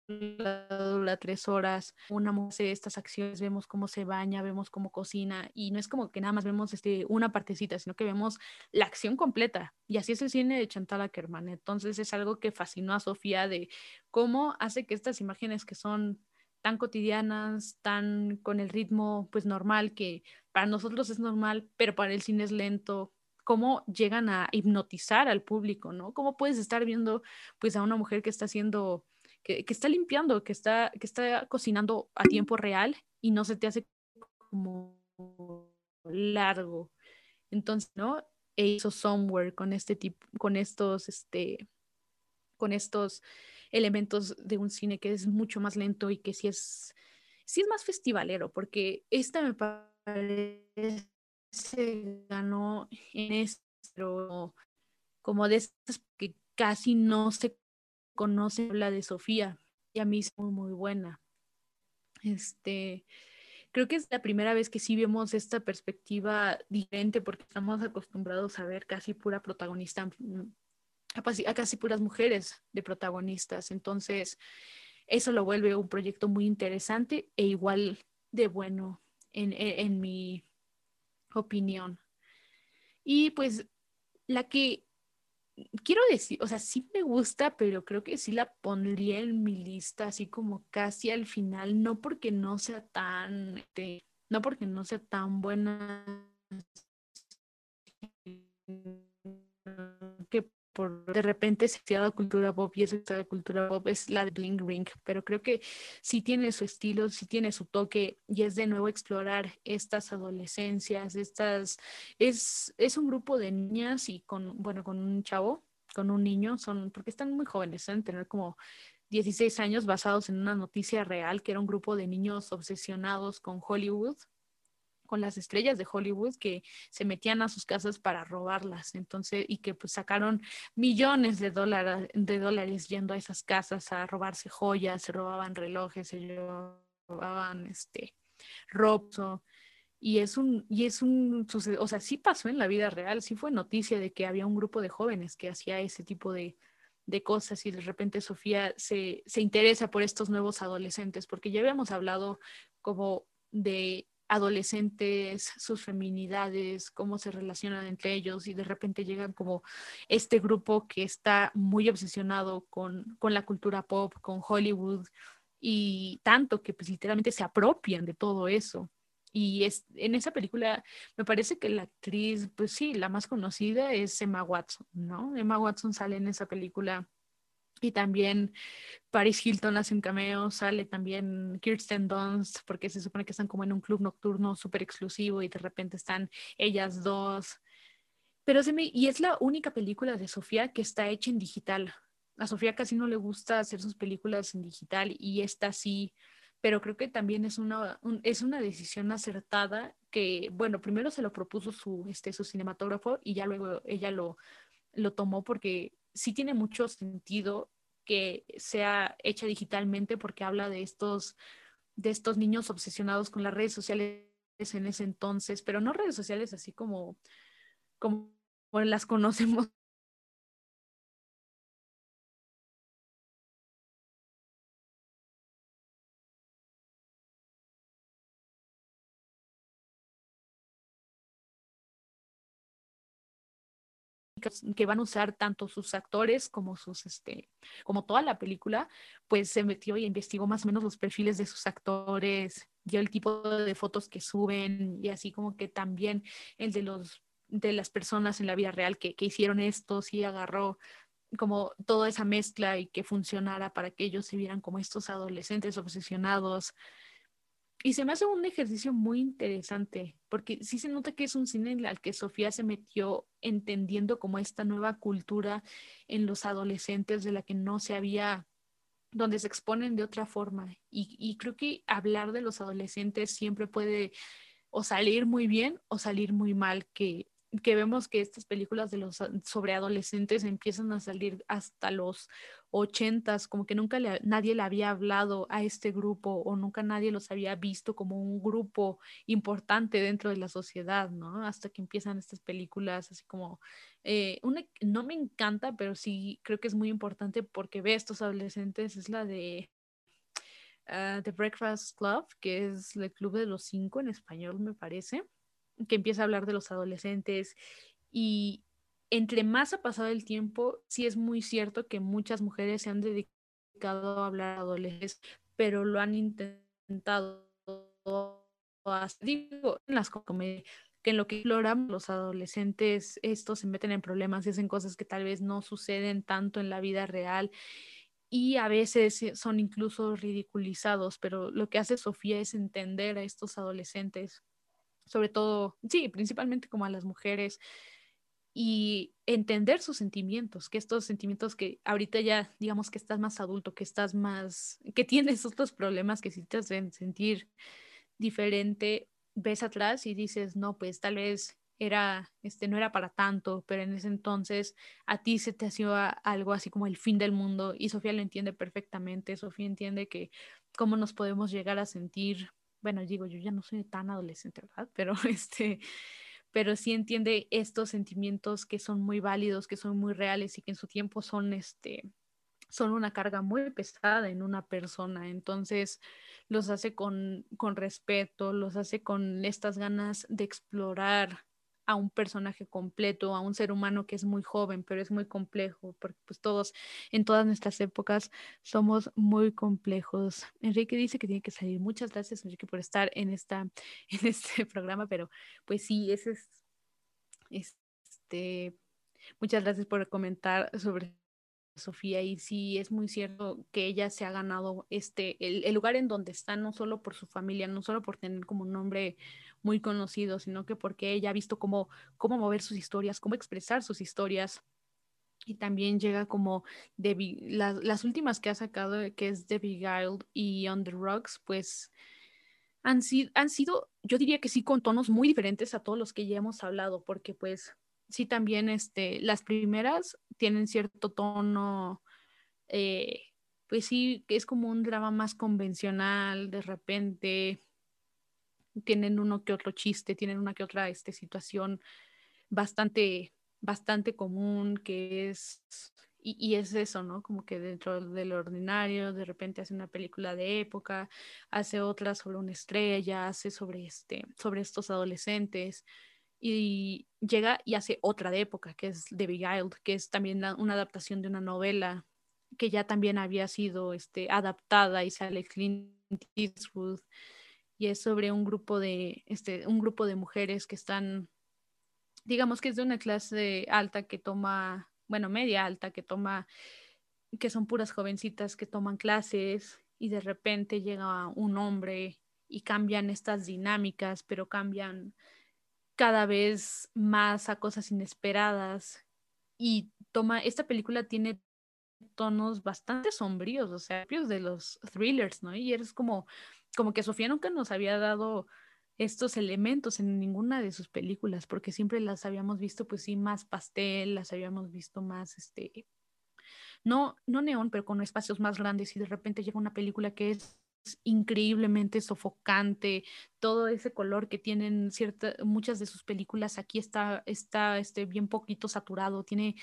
Speaker 1: dura tres horas, una hace estas acciones, vemos cómo se baña, vemos cómo cocina y no es como que nada más vemos este, una partecita, sino que vemos la acción completa y así es el cine de Chantal Ackerman. Entonces es algo que fascinó a Sofía de cómo hace que estas imágenes que son tan cotidianas, tan con el ritmo pues normal que para nosotros es normal, pero para el cine es lento, cómo llegan a hipnotizar al público, ¿no? Cómo puedes estar viendo pues a una mujer que está haciendo que, está limpiando, que está, que está cocinando a tiempo real y no se te hace como largo. Entonces, ¿no? E hizo Somewhere con este tipo, con estos, este, con estos elementos de un cine que es mucho más lento y que sí es, sí es más festivalero, porque esta me parece ganó en esto como de estas que casi no se conoce la de Sofía y a mí es muy, muy buena. Este, creo que es la primera vez que sí vemos esta perspectiva diferente porque estamos acostumbrados a ver casi pura protagonista, a casi puras mujeres de protagonistas. Entonces, eso lo vuelve un proyecto muy interesante e igual de bueno en, en mi opinión. Y pues la que quiero decir, o sea, sí me gusta, pero creo que sí la pondría en mi lista, así como casi al final, no porque no sea tan, este, no porque no sea tan buena, de repente se ha dado cultura pop y esa cultura pop es la de Bling Ring, pero creo que sí tiene su estilo, sí tiene su toque y es de nuevo explorar estas adolescencias, estas, es, es un grupo de niñas y con, bueno, con un chavo, con un niño, son, porque están muy jóvenes, deben tener como 16 años basados en una noticia real que era un grupo de niños obsesionados con Hollywood con las estrellas de Hollywood que se metían a sus casas para robarlas, entonces, y que pues sacaron millones de, dólares, de dólares yendo a esas casas a robarse joyas, se robaban relojes, se robaban este ropa, y es un, y es un, o sea, sí pasó en la vida real, sí fue noticia de que había un grupo de jóvenes que hacía ese tipo de, de cosas y de repente Sofía se, se interesa por estos nuevos adolescentes, porque ya habíamos hablado como de adolescentes, sus feminidades, cómo se relacionan entre ellos y de repente llegan como este grupo que está muy obsesionado con, con la cultura pop, con Hollywood y tanto que pues literalmente se apropian de todo eso. Y es, en esa película me parece que la actriz, pues sí, la más conocida es Emma Watson, ¿no? Emma Watson sale en esa película y también Paris Hilton hace un cameo, sale también Kirsten Dunst, porque se supone que están como en un club nocturno súper exclusivo y de repente están ellas dos. Pero y es la única película de Sofía que está hecha en digital. A Sofía casi no le gusta hacer sus películas en digital y esta sí pero creo que también es una, es una decisión acertada que, bueno, primero se lo propuso su, este, su cinematógrafo y ya luego ella lo, lo tomó porque sí tiene mucho sentido que sea hecha digitalmente porque habla de estos, de estos niños obsesionados con las redes sociales en ese entonces, pero no redes sociales así como, como las conocemos que van a usar tanto sus actores como sus, este, como toda la película, pues se metió y investigó más o menos los perfiles de sus actores, dio el tipo de fotos que suben y así como que también el de los de las personas en la vida real que, que hicieron esto, sí agarró como toda esa mezcla y que funcionara para que ellos se vieran como estos adolescentes obsesionados y se me hace un ejercicio muy interesante, porque sí se nota que es un cine al que Sofía se metió entendiendo como esta nueva cultura en los adolescentes de la que no se había, donde se exponen de otra forma. Y, y creo que hablar de los adolescentes siempre puede o salir muy bien o salir muy mal, que que vemos que estas películas de los sobre adolescentes empiezan a salir hasta los ochentas, como que nunca nadie le había hablado a este grupo o nunca nadie los había visto como un grupo importante dentro de la sociedad, ¿no? Hasta que empiezan estas películas así como, eh, una, no me encanta, pero sí creo que es muy importante porque ve a estos adolescentes, es la de uh, The Breakfast Club, que es el Club de los Cinco en español, me parece que empieza a hablar de los adolescentes y entre más ha pasado el tiempo, sí es muy cierto que muchas mujeres se han dedicado a hablar de adolescentes, pero lo han intentado digo, en las comedias que en lo que exploramos los adolescentes, estos se meten en problemas y hacen cosas que tal vez no suceden tanto en la vida real y a veces son incluso ridiculizados, pero lo que hace Sofía es entender a estos adolescentes sobre todo, sí, principalmente como a las mujeres y entender sus sentimientos, que estos sentimientos que ahorita ya digamos que estás más adulto, que estás más, que tienes otros problemas que si te hacen sentir diferente, ves atrás y dices, no, pues tal vez era, este, no era para tanto, pero en ese entonces a ti se te hacía algo así como el fin del mundo y Sofía lo entiende perfectamente, Sofía entiende que cómo nos podemos llegar a sentir bueno, digo, yo ya no soy tan adolescente, ¿verdad? Pero este, pero sí entiende estos sentimientos que son muy válidos, que son muy reales y que en su tiempo son este son una carga muy pesada en una persona, entonces los hace con, con respeto, los hace con estas ganas de explorar a un personaje completo, a un ser humano que es muy joven, pero es muy complejo, porque pues todos en todas nuestras épocas somos muy complejos. Enrique dice que tiene que salir. Muchas gracias, Enrique, por estar en, esta, en este programa, pero pues sí, ese es, este, muchas gracias por comentar sobre Sofía y sí es muy cierto que ella se ha ganado este el, lugar en donde está no solo por su familia, no solo por tener como un nombre muy conocido, sino que porque ella ha visto cómo, cómo mover sus historias, cómo expresar sus historias. Y también llega como de las, las últimas que ha sacado, que es The Beguiled y On the Rocks, pues han, sido, han sido, yo diría que sí, con tonos muy diferentes a todos los que ya hemos hablado, porque pues sí también este, las primeras tienen cierto tono, eh, pues sí, es como un drama más convencional, de repente tienen uno que otro chiste, tienen una que otra este, situación bastante, bastante común que es, y, y, es eso, ¿no? Como que dentro del ordinario, de repente hace una película de época, hace otra sobre una estrella, hace sobre, este, sobre estos adolescentes, y llega y hace otra de época, que es The Beguiled, que es también una adaptación de una novela que ya también había sido este, adaptada y sale Clint Eastwood y es sobre un grupo de, este, un grupo de mujeres que están, digamos que es de una clase alta que toma, bueno, media alta, que toma, que son puras jovencitas que toman clases y de repente llega un hombre y cambian estas dinámicas, pero cambian cada vez más a cosas inesperadas y toma, esta película tiene tonos bastante sombríos, o sea, de los thrillers, ¿no? Y eres como, como que Sofía nunca nos había dado estos elementos en ninguna de sus películas, porque siempre las habíamos visto, pues sí, más pastel, las habíamos visto más, este, no, no neón, pero con espacios más grandes y de repente llega una película que es increíblemente sofocante, todo ese color que tienen ciertas, muchas de sus películas aquí está, está este, bien poquito saturado, tiene,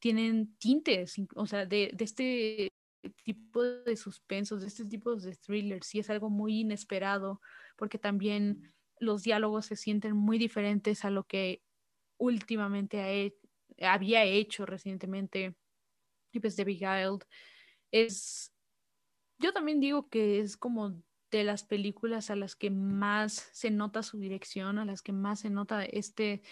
Speaker 1: tienen tintes, o sea, de, de este tipo de suspensos, de este tipo de thrillers, y es algo muy inesperado, porque también los diálogos se sienten muy diferentes a lo que últimamente había hecho recientemente. Y pues The Beguiled es, yo también digo que es como de las películas a las que más se nota su dirección, a las que más se nota este,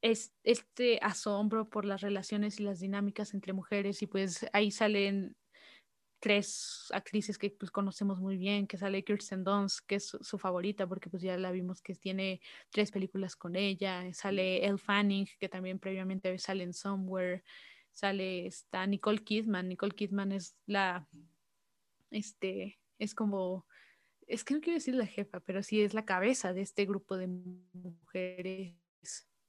Speaker 1: este asombro por las relaciones y las dinámicas entre mujeres y pues ahí salen tres actrices que pues conocemos muy bien, que sale Kirsten Dunst, que es su, favorita porque pues ya la vimos que tiene tres películas con ella, sale Elle Fanning, que también previamente sale en Somewhere, sale esta Nicole Kidman, Nicole Kidman es la, este, es como, es que no quiero decir la jefa, pero sí es la cabeza de este grupo de mujeres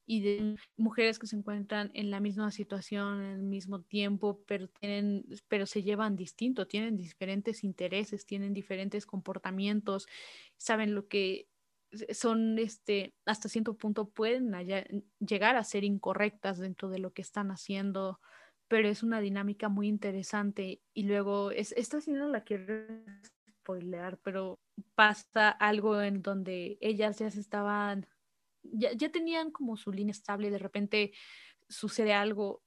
Speaker 1: y de mujeres que se encuentran en la misma situación, en el mismo tiempo, pero, tienen, pero se llevan distinto, tienen diferentes intereses, tienen diferentes comportamientos, saben lo que son, este, hasta cierto punto pueden llegar a ser incorrectas dentro de lo que están haciendo, pero es una dinámica muy interesante y luego, es, esta sí la quiero spoilear, pero pasa algo en donde ellas ya se estaban ya, ya tenían como su línea estable, de repente sucede algo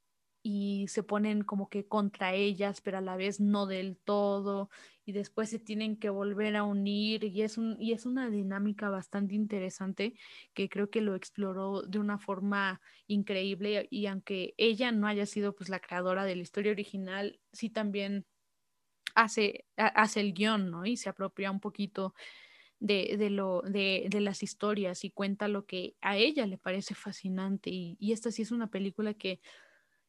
Speaker 1: y se ponen como que contra ellas, pero a la vez no del todo, y después se tienen que volver a unir, y es, un, y es una dinámica bastante interesante que creo que lo exploró de una forma increíble, y aunque ella no haya sido pues la creadora de la historia original, sí también hace, hace el guion, ¿no? Y se apropia un poquito de, de, lo, de, de, las historias y cuenta lo que a ella le parece fascinante. Y, y, esta sí es una película que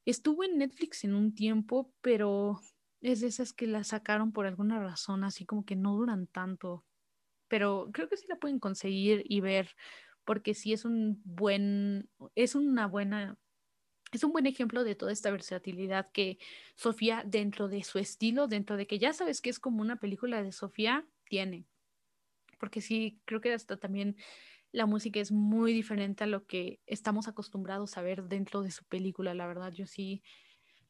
Speaker 1: estuvo en Netflix en un tiempo, pero es de esas que la sacaron por alguna razón, así como que no duran tanto. Pero creo que sí la pueden conseguir y ver, porque sí es un buen, es una buena es un buen ejemplo de toda esta versatilidad que Sofía, dentro de su estilo, dentro de que ya sabes que es como una película de Sofía, tiene porque sí, creo que hasta también la música es muy diferente a lo que estamos acostumbrados a ver dentro de su película, la verdad, yo sí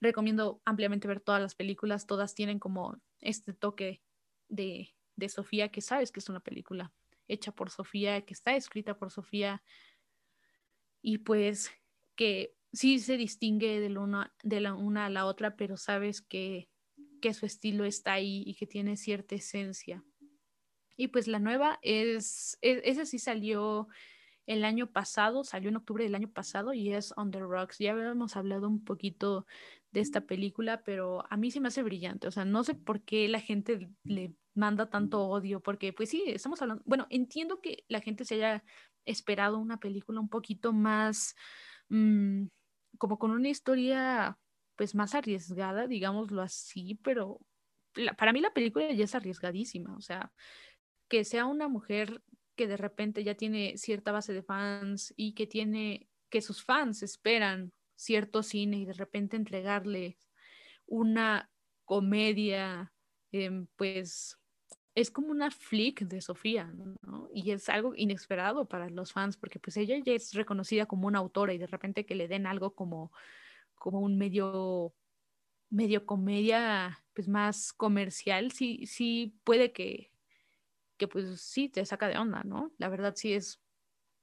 Speaker 1: recomiendo ampliamente ver todas las películas, todas tienen como este toque de, de Sofía, que sabes que es una película hecha por Sofía, que está escrita por Sofía, y pues que sí se distingue de, una, de la una a la otra, pero sabes que, que su estilo está ahí y que tiene cierta esencia. Y pues la nueva es, es esa sí salió el año pasado, salió en octubre del año pasado y es On the Rocks. Ya habíamos hablado un poquito de esta película, pero a mí se me hace brillante. O sea, no sé por qué la gente le manda tanto odio, porque pues sí, estamos hablando, bueno, entiendo que la gente se haya esperado una película un poquito más, mmm, como con una historia pues más arriesgada, digámoslo así, pero para mí la película ya es arriesgadísima, o sea, que sea una mujer que de repente ya tiene cierta base de fans y que tiene que sus fans esperan cierto cine y de repente entregarle una comedia, em, pues es como una flick de Sofía. Y es algo inesperado para los fans porque pues ella ya es reconocida como una autora y de repente que le den algo como, como un medio medio comedia pues más comercial, sí, sí puede que, que pues sí te saca de onda, ¿no? La verdad sí es,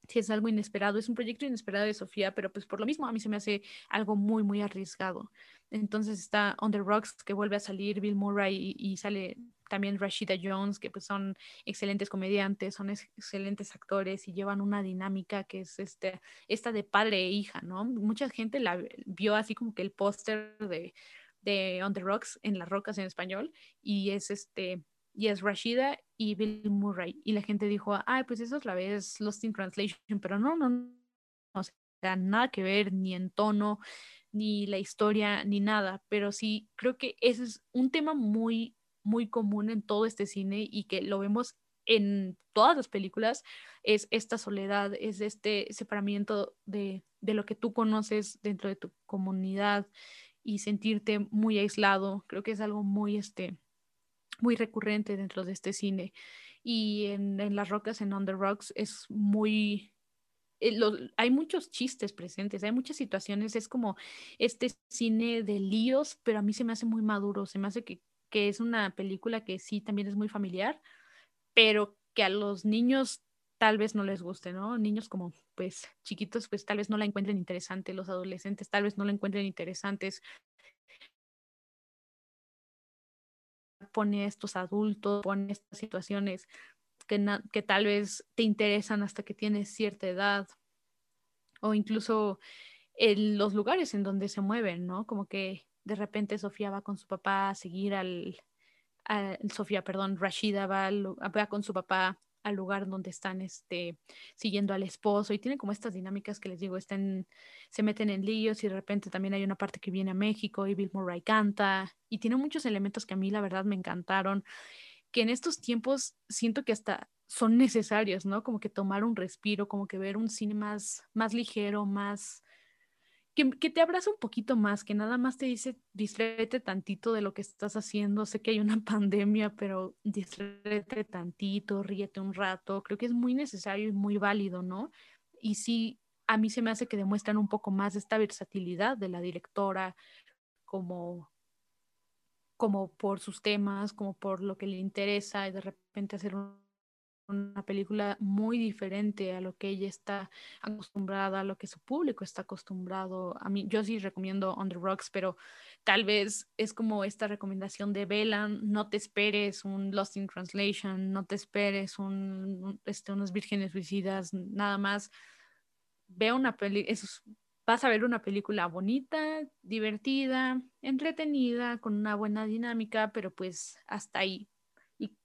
Speaker 1: sí es algo inesperado, es un proyecto inesperado de Sofía, pero pues por lo mismo a mí se me hace algo muy, muy arriesgado. Entonces está On the Rocks, que vuelve a salir Bill Murray y, sale también Rashida Jones, que pues son excelentes comediantes, son excelentes actores y llevan una dinámica que es este, esta de padre e hija, ¿no? Mucha gente la vio así como que el póster de, de On the Rocks en las rocas en español y es este y es Rashida y Bill Murray. Y la gente dijo, ay, pues eso otra vez Lost in Translation, pero no, no, no, o sea, nada que ver, ni en tono, ni la historia, ni nada, pero sí creo que ese es un tema muy, muy común en todo este cine y que lo vemos en todas las películas, es esta soledad, es este separamiento de, de lo que tú conoces dentro de tu comunidad y sentirte muy aislado. Creo que es algo muy, este, muy recurrente dentro de este cine. Y en, en Las Rocas, en On the Rocks, es muy, eh, hay muchos chistes presentes, hay muchas situaciones, es como este cine de líos, pero a mí se me hace muy maduro, se me hace que, que es una película que sí también es muy familiar, pero que a los niños tal vez no les guste, ¿no? Niños como pues chiquitos pues tal vez no la encuentren interesante, los adolescentes tal vez no la encuentren interesantes. Pone estos adultos, pone estas situaciones que, tal vez te interesan hasta que tienes cierta edad o incluso en los lugares en donde se mueven, ¿no? Como que de repente Sofía va con su papá a seguir al, Sofía, perdón, Rashida va, va, con su papá al lugar donde están este, siguiendo al esposo y tiene como estas dinámicas que les digo, se meten en líos y de repente también hay una parte que viene a México y Bill Murray canta y tiene muchos elementos que a mí la verdad me encantaron que en estos tiempos siento que hasta son necesarios, ¿no? Como que tomar un respiro, como que ver un cine más, más ligero, más... Que, te abraza un poquito más, que nada más te dice, distréete tantito de lo que estás haciendo. Sé que hay una pandemia, pero distréete tantito, ríete un rato. Creo que es muy necesario y muy válido, ¿no? Y sí, a mí se me hace que demuestran un poco más esta versatilidad de la directora como como por sus temas, como por lo que le interesa y de repente hacer una película muy diferente a lo que ella está acostumbrada, a lo que su público está acostumbrado. A mí, yo sí recomiendo On the Rocks, pero tal vez es como esta recomendación de Velan, no te esperes un Lost in Translation, no te esperes un, este, unos vírgenes suicidas, nada más. Ve una peli, vas a ver una película bonita, divertida, entretenida, con una buena dinámica, pero pues hasta ahí.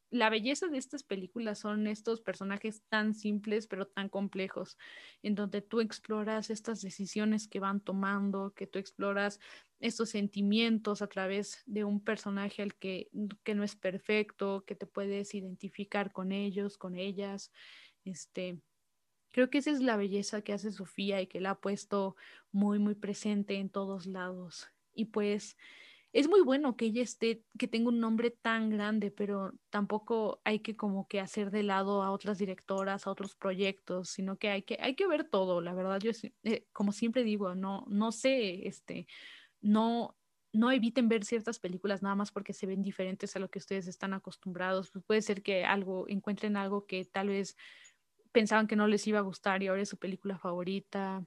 Speaker 1: La belleza de estas películas son estos personajes tan simples pero tan complejos, en donde tú exploras estas decisiones que van tomando, que tú exploras estos sentimientos a través de un personaje al que, que no es perfecto, que te puedes identificar con ellos, con ellas, este Creo que esa es la belleza que hace Sofía y que la ha puesto muy, muy presente en todos lados. Y pues es muy bueno que ella esté, que tenga un nombre tan grande, pero tampoco hay que como que hacer de lado a otras directoras, a otros proyectos, sino que hay que, hay que ver todo. La verdad, yo eh, como siempre digo, no, no sé, este, no, no eviten ver ciertas películas nada más porque se ven diferentes a lo que ustedes están acostumbrados. Pues puede ser que algo, encuentren algo que tal vez pensaban que no les iba a gustar y ahora es su película favorita.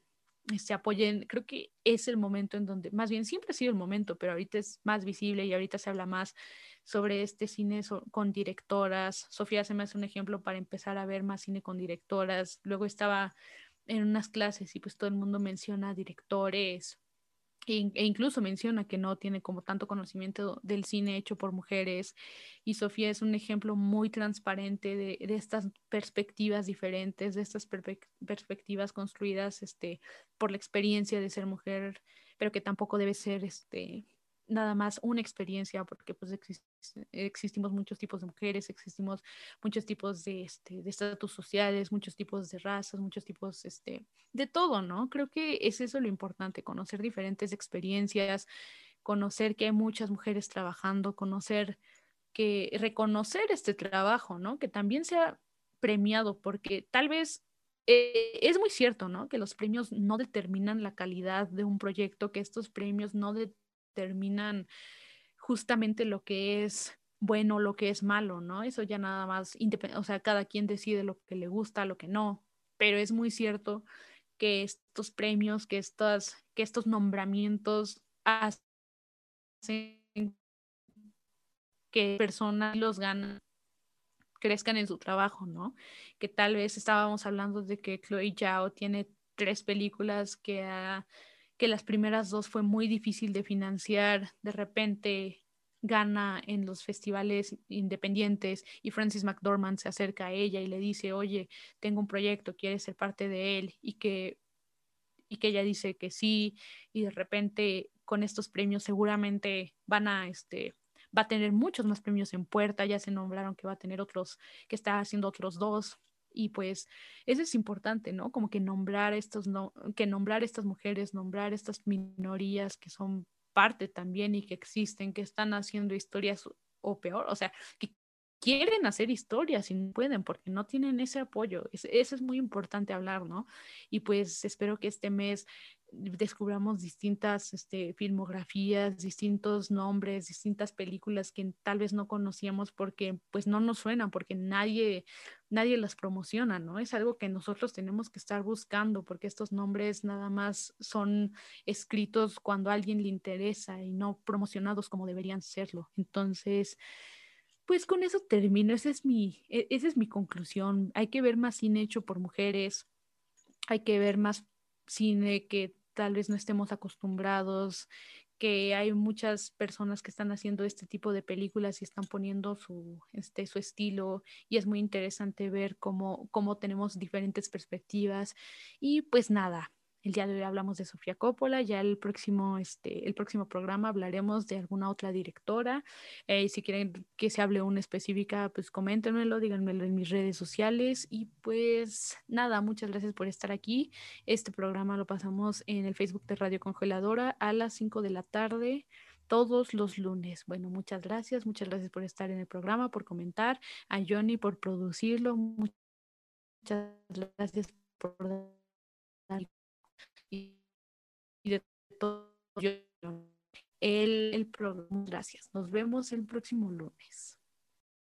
Speaker 1: Se este, apoyen, creo que es el momento en donde, más bien siempre ha sido el momento, pero ahorita es más visible y ahorita se habla más sobre este cine con directoras. Sofía se me hace un ejemplo para empezar a ver más cine con directoras. Luego estaba en unas clases y pues todo el mundo menciona directores, e, incluso menciona que no tiene como tanto conocimiento del cine hecho por mujeres y Sofía es un ejemplo muy transparente de, de estas perspectivas diferentes, de estas perspectivas construidas este, por la experiencia de ser mujer, pero que tampoco debe ser este, nada más una experiencia, porque pues existimos muchos tipos de mujeres, existimos muchos tipos de este, de estatus sociales, muchos tipos de razas, muchos tipos este, de todo, ¿no? Creo que es eso lo importante, conocer diferentes experiencias, conocer que hay muchas mujeres trabajando, conocer que reconocer este trabajo, ¿no? Que también sea premiado, porque tal vez eh, es muy cierto, ¿no? Que los premios no determinan la calidad de un proyecto, que estos premios no determinan justamente lo que es bueno, lo que es malo, ¿no? Eso ya nada más, o sea, cada quien decide lo que le gusta, lo que no, pero es muy cierto que estos premios, que, estas, que estos nombramientos hacen que personas los ganan crezcan en su trabajo, ¿no? Que tal vez estábamos hablando de que Chloe Zhao tiene tres películas que ha que las primeras dos fue muy difícil de financiar, de repente gana en los festivales independientes y Francis McDormand se acerca a ella y le dice, oye, tengo un proyecto, quieres ser parte de él y que y que ella dice que sí y de repente con estos premios seguramente van a este va a tener muchos más premios en puerta, ya se nombraron que va a tener otros, que está haciendo otros dos, y pues eso es importante, ¿no? Como que nombrar estos, no, que nombrar estas mujeres, nombrar estas minorías que son parte también y que existen, que están haciendo historias o peor, o sea, que quieren hacer historias y no pueden porque no tienen ese apoyo. eso es muy importante hablar, ¿no? Y pues espero que este mes descubramos distintas este, filmografías, distintos nombres, distintas películas que tal vez no conocíamos porque pues no nos suenan, porque nadie, nadie las promociona, ¿no? Es algo que nosotros tenemos que estar buscando porque estos nombres nada más son escritos cuando a alguien le interesa y no promocionados como deberían serlo. Entonces, pues con eso termino, esa es mi, e, esa es mi conclusión. Hay que ver más cine hecho por mujeres, hay que ver más cine que tal vez no estemos acostumbrados, que hay muchas personas que están haciendo este tipo de películas y están poniendo su, este, su estilo y es muy interesante ver cómo, cómo tenemos diferentes perspectivas. Y pues nada, el día de hoy hablamos de Sofía Coppola, ya el próximo, este, el próximo programa hablaremos de alguna otra directora. Eh, si quieren que se hable una específica, pues coméntenmelo, díganmelo en mis redes sociales. Y pues nada, muchas gracias por estar aquí. Este programa lo pasamos en el Facebook de Radio Congeladora a las 5 de la tarde todos los lunes. Bueno, muchas gracias, muchas gracias por estar en el programa, por comentar, a Johnny por producirlo, muchas gracias por dar y, de todo el, el programa. Gracias. Nos vemos el próximo lunes.